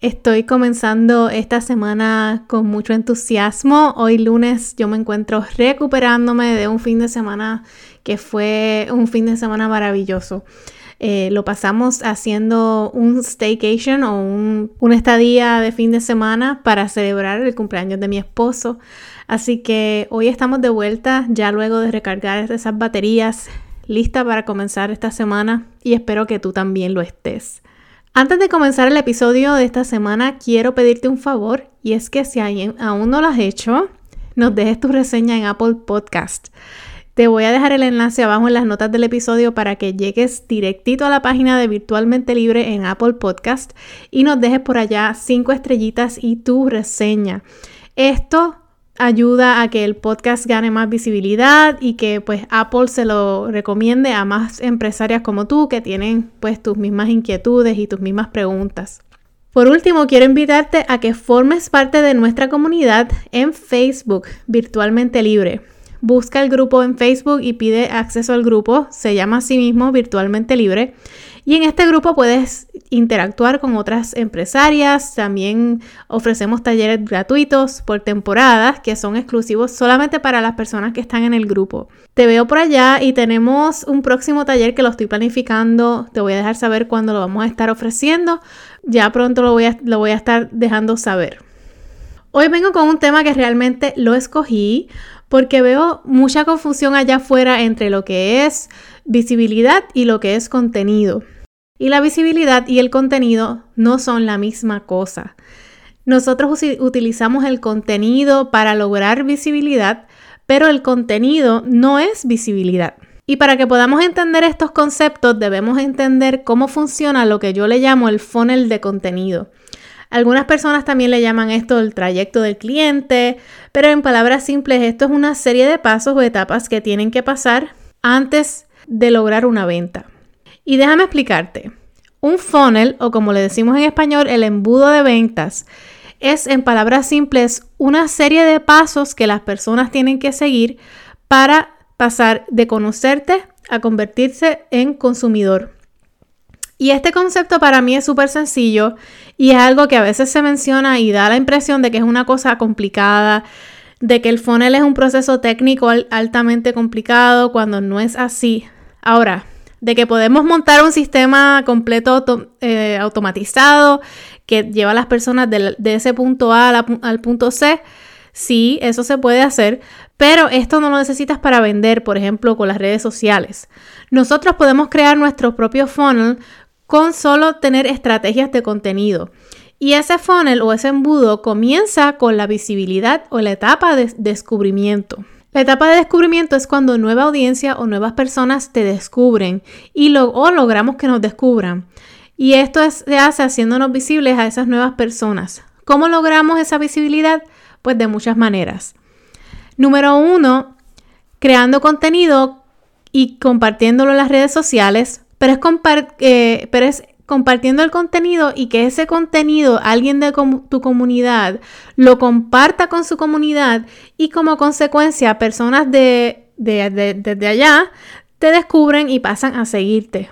Estoy comenzando esta semana con mucho entusiasmo. Hoy lunes yo me encuentro recuperándome de un fin de semana que fue un fin de semana maravilloso. Eh, lo pasamos haciendo un staycation o un, una estadía de fin de semana para celebrar el cumpleaños de mi esposo. Así que hoy estamos de vuelta ya luego de recargar esas baterías, lista para comenzar esta semana y espero que tú también lo estés. Antes de comenzar el episodio de esta semana, quiero pedirte un favor y es que si aún no lo has hecho, nos dejes tu reseña en Apple Podcast. Te voy a dejar el enlace abajo en las notas del episodio para que llegues directito a la página de Virtualmente Libre en Apple Podcast y nos dejes por allá cinco estrellitas y tu reseña. Esto ayuda a que el podcast gane más visibilidad y que pues Apple se lo recomiende a más empresarias como tú que tienen pues tus mismas inquietudes y tus mismas preguntas. Por último, quiero invitarte a que formes parte de nuestra comunidad en Facebook, Virtualmente Libre. Busca el grupo en Facebook y pide acceso al grupo, se llama así mismo Virtualmente Libre. Y en este grupo puedes interactuar con otras empresarias. También ofrecemos talleres gratuitos por temporadas que son exclusivos solamente para las personas que están en el grupo. Te veo por allá y tenemos un próximo taller que lo estoy planificando. Te voy a dejar saber cuándo lo vamos a estar ofreciendo. Ya pronto lo voy a, lo voy a estar dejando saber. Hoy vengo con un tema que realmente lo escogí porque veo mucha confusión allá afuera entre lo que es visibilidad y lo que es contenido. Y la visibilidad y el contenido no son la misma cosa. Nosotros utilizamos el contenido para lograr visibilidad, pero el contenido no es visibilidad. Y para que podamos entender estos conceptos debemos entender cómo funciona lo que yo le llamo el funnel de contenido. Algunas personas también le llaman esto el trayecto del cliente, pero en palabras simples esto es una serie de pasos o etapas que tienen que pasar antes de lograr una venta. Y déjame explicarte. Un funnel, o como le decimos en español, el embudo de ventas, es en palabras simples una serie de pasos que las personas tienen que seguir para pasar de conocerte a convertirse en consumidor. Y este concepto para mí es súper sencillo y es algo que a veces se menciona y da la impresión de que es una cosa complicada, de que el funnel es un proceso técnico altamente complicado cuando no es así. Ahora, de que podemos montar un sistema completo eh, automatizado que lleva a las personas de, ese punto A al punto C, sí, eso se puede hacer, pero esto no lo necesitas para vender, por ejemplo, con las redes sociales. Nosotros podemos crear nuestro propio funnel con solo tener estrategias de contenido. Y ese funnel o ese embudo comienza con la visibilidad o la etapa de descubrimiento. La etapa de descubrimiento es cuando nueva audiencia o nuevas personas te descubren y o logramos que nos descubran. Y esto se hace haciéndonos visibles a esas nuevas personas. ¿Cómo logramos esa visibilidad? Pues de muchas maneras. Número uno, creando contenido y compartiéndolo en las redes sociales pero es, eh, pero es compartiendo el contenido y que ese contenido alguien de tu comunidad lo comparta con su comunidad y como consecuencia personas de, desde allá te descubren y pasan a seguirte.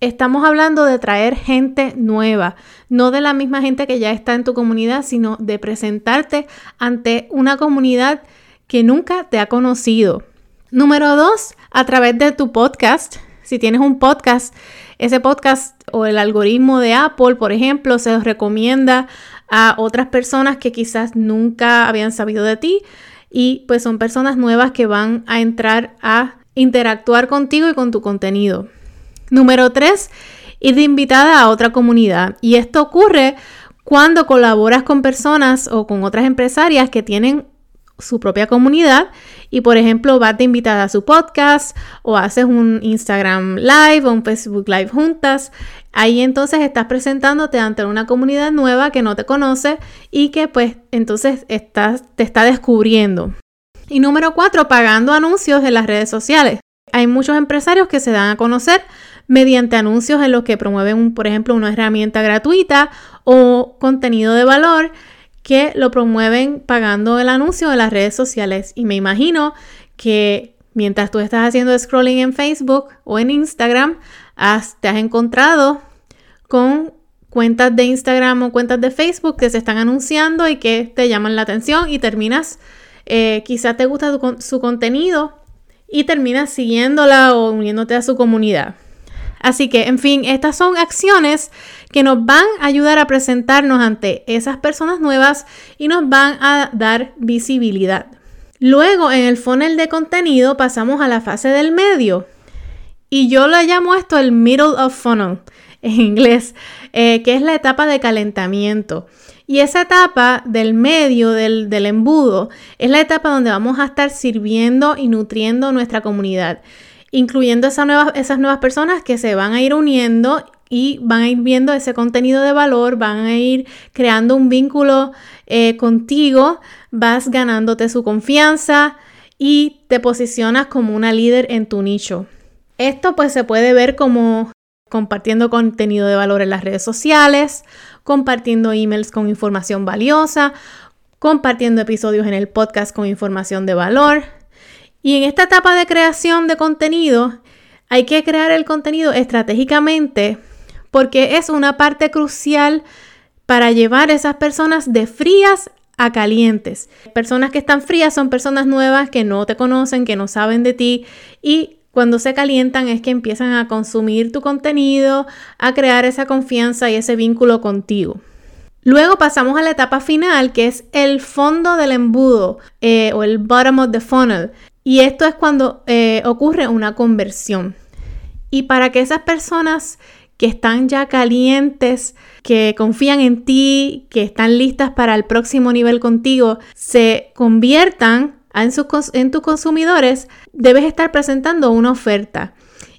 Estamos hablando de traer gente nueva, no de la misma gente que ya está en tu comunidad, sino de presentarte ante una comunidad que nunca te ha conocido. Número dos, a través de tu podcast, si tienes un podcast, ese podcast o el algoritmo de Apple, por ejemplo, se los recomienda a otras personas que quizás nunca habían sabido de ti y pues son personas nuevas que van a entrar a interactuar contigo y con tu contenido. Número tres, ir de invitada a otra comunidad. Y esto ocurre cuando colaboras con personas o con otras empresarias que tienen su propia comunidad y por ejemplo vas de invitada a su podcast o haces un Instagram live o un Facebook live juntas, ahí entonces estás presentándote ante una comunidad nueva que no te conoce y que pues entonces estás, te está descubriendo. Y número cuatro, pagando anuncios en las redes sociales. Hay muchos empresarios que se dan a conocer mediante anuncios en los que promueven, por ejemplo, una herramienta gratuita o contenido de valor que lo promueven pagando el anuncio en las redes sociales. Y me imagino que mientras tú estás haciendo scrolling en Facebook o en Instagram, te has encontrado con cuentas de Instagram o cuentas de Facebook que se están anunciando y que te llaman la atención y terminas, eh, quizás te gusta su contenido y terminas siguiéndola o uniéndote a su comunidad. Así que, en fin, estas son acciones que nos van a ayudar a presentarnos ante esas personas nuevas y nos van a dar visibilidad. Luego, en el funnel de contenido, pasamos a la fase del medio. Y yo le llamo esto el middle of funnel en inglés, eh, que es la etapa de calentamiento. Y esa etapa del medio, del, embudo, es la etapa donde vamos a estar sirviendo y nutriendo nuestra comunidad, incluyendo esas nuevas, personas que se van a ir uniendo y van a ir viendo ese contenido de valor, van a ir creando un vínculo eh, contigo, vas ganándote su confianza y te posicionas como una líder en tu nicho. Esto pues se puede ver como compartiendo contenido de valor en las redes sociales, compartiendo emails con información valiosa, compartiendo episodios en el podcast con información de valor. Y en esta etapa de creación de contenido, hay que crear el contenido estratégicamente porque es una parte crucial para llevar esas personas de frías a calientes. Personas que están frías son personas nuevas que no te conocen, que no saben de ti y cuando se calientan es que empiezan a consumir tu contenido, a crear esa confianza y ese vínculo contigo. Luego pasamos a la etapa final, que es el fondo del embudo eh, o el bottom of the funnel. Y esto es cuando eh, ocurre una conversión. Y para que esas personas que están ya calientes, que confían en ti, que están listas para el próximo nivel contigo, se conviertan en, en tus consumidores, debes estar presentando una oferta.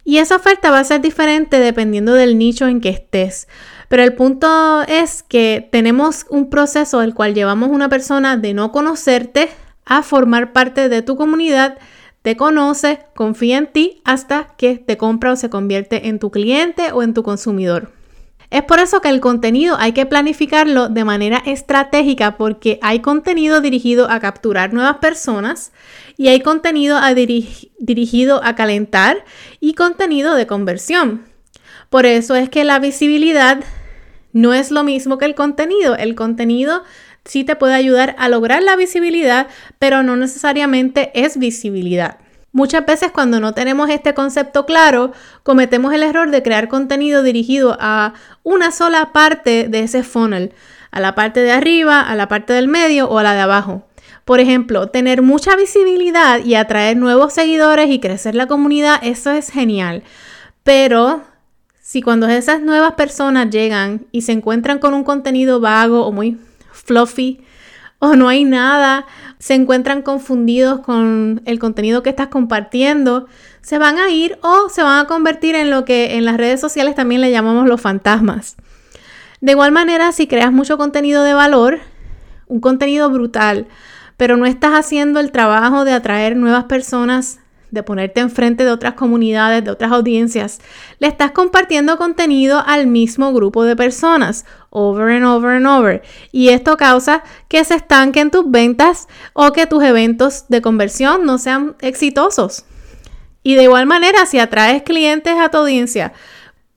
Y esa oferta va a ser diferente dependiendo del nicho en que estés. Pero el punto es que tenemos un proceso el cual llevamos una persona de no conocerte a formar parte de tu comunidad te conoce, confía en ti hasta que te compra o se convierte en tu cliente o en tu consumidor. Es por eso que el contenido hay que planificarlo de manera estratégica porque hay contenido dirigido a capturar nuevas personas y hay contenido dirigido a calentar y contenido de conversión. Por eso es que la visibilidad no es lo mismo que el contenido. El contenido sí te puede ayudar a lograr la visibilidad, pero no necesariamente es visibilidad. Muchas veces cuando no tenemos este concepto claro, cometemos el error de crear contenido dirigido a una sola parte de ese funnel, a la parte de arriba, a la parte del medio o a la de abajo. Por ejemplo, tener mucha visibilidad y atraer nuevos seguidores y crecer la comunidad, eso es genial. Pero si cuando esas nuevas personas llegan y se encuentran con un contenido vago o muy fluffy o no hay nada, se encuentran confundidos con el contenido que estás compartiendo, se van a ir o se van a convertir en lo que en las redes sociales también le llamamos los fantasmas. De igual manera, si creas mucho contenido de valor, un contenido brutal, pero no estás haciendo el trabajo de atraer nuevas personas de ponerte enfrente de otras comunidades, de otras audiencias, le estás compartiendo contenido al mismo grupo de personas, over and over and over. Y esto causa que se estanquen tus ventas o que tus eventos de conversión no sean exitosos. Y de igual manera, si atraes clientes a tu audiencia,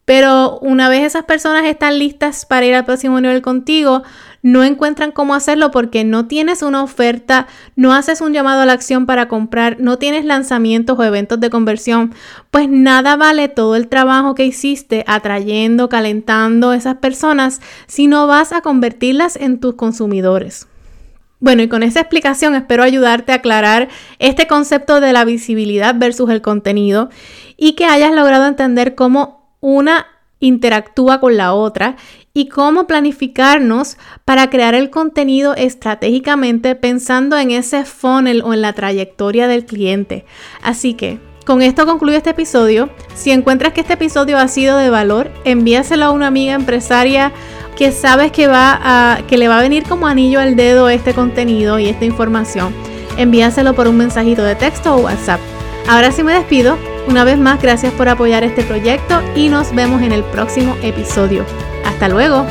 pero una vez esas personas están listas para ir al próximo nivel contigo, no encuentran cómo hacerlo porque no tienes una oferta, no haces un llamado a la acción para comprar, no tienes lanzamientos o eventos de conversión, pues nada vale todo el trabajo que hiciste atrayendo, calentando esas personas si no vas a convertirlas en tus consumidores. Bueno, y con esa explicación espero ayudarte a aclarar este concepto de la visibilidad versus el contenido y que hayas logrado entender cómo una interactúa con la otra y cómo planificarnos para crear el contenido estratégicamente pensando en ese funnel o en la trayectoria del cliente. Así que con esto concluyo este episodio. Si encuentras que este episodio ha sido de valor, envíaselo a una amiga empresaria que sabes que, va que le va a venir como anillo al dedo este contenido y esta información. Envíaselo por un mensajito de texto o WhatsApp. Ahora sí me despido. Una vez más, gracias por apoyar este proyecto y nos vemos en el próximo episodio. Hasta luego.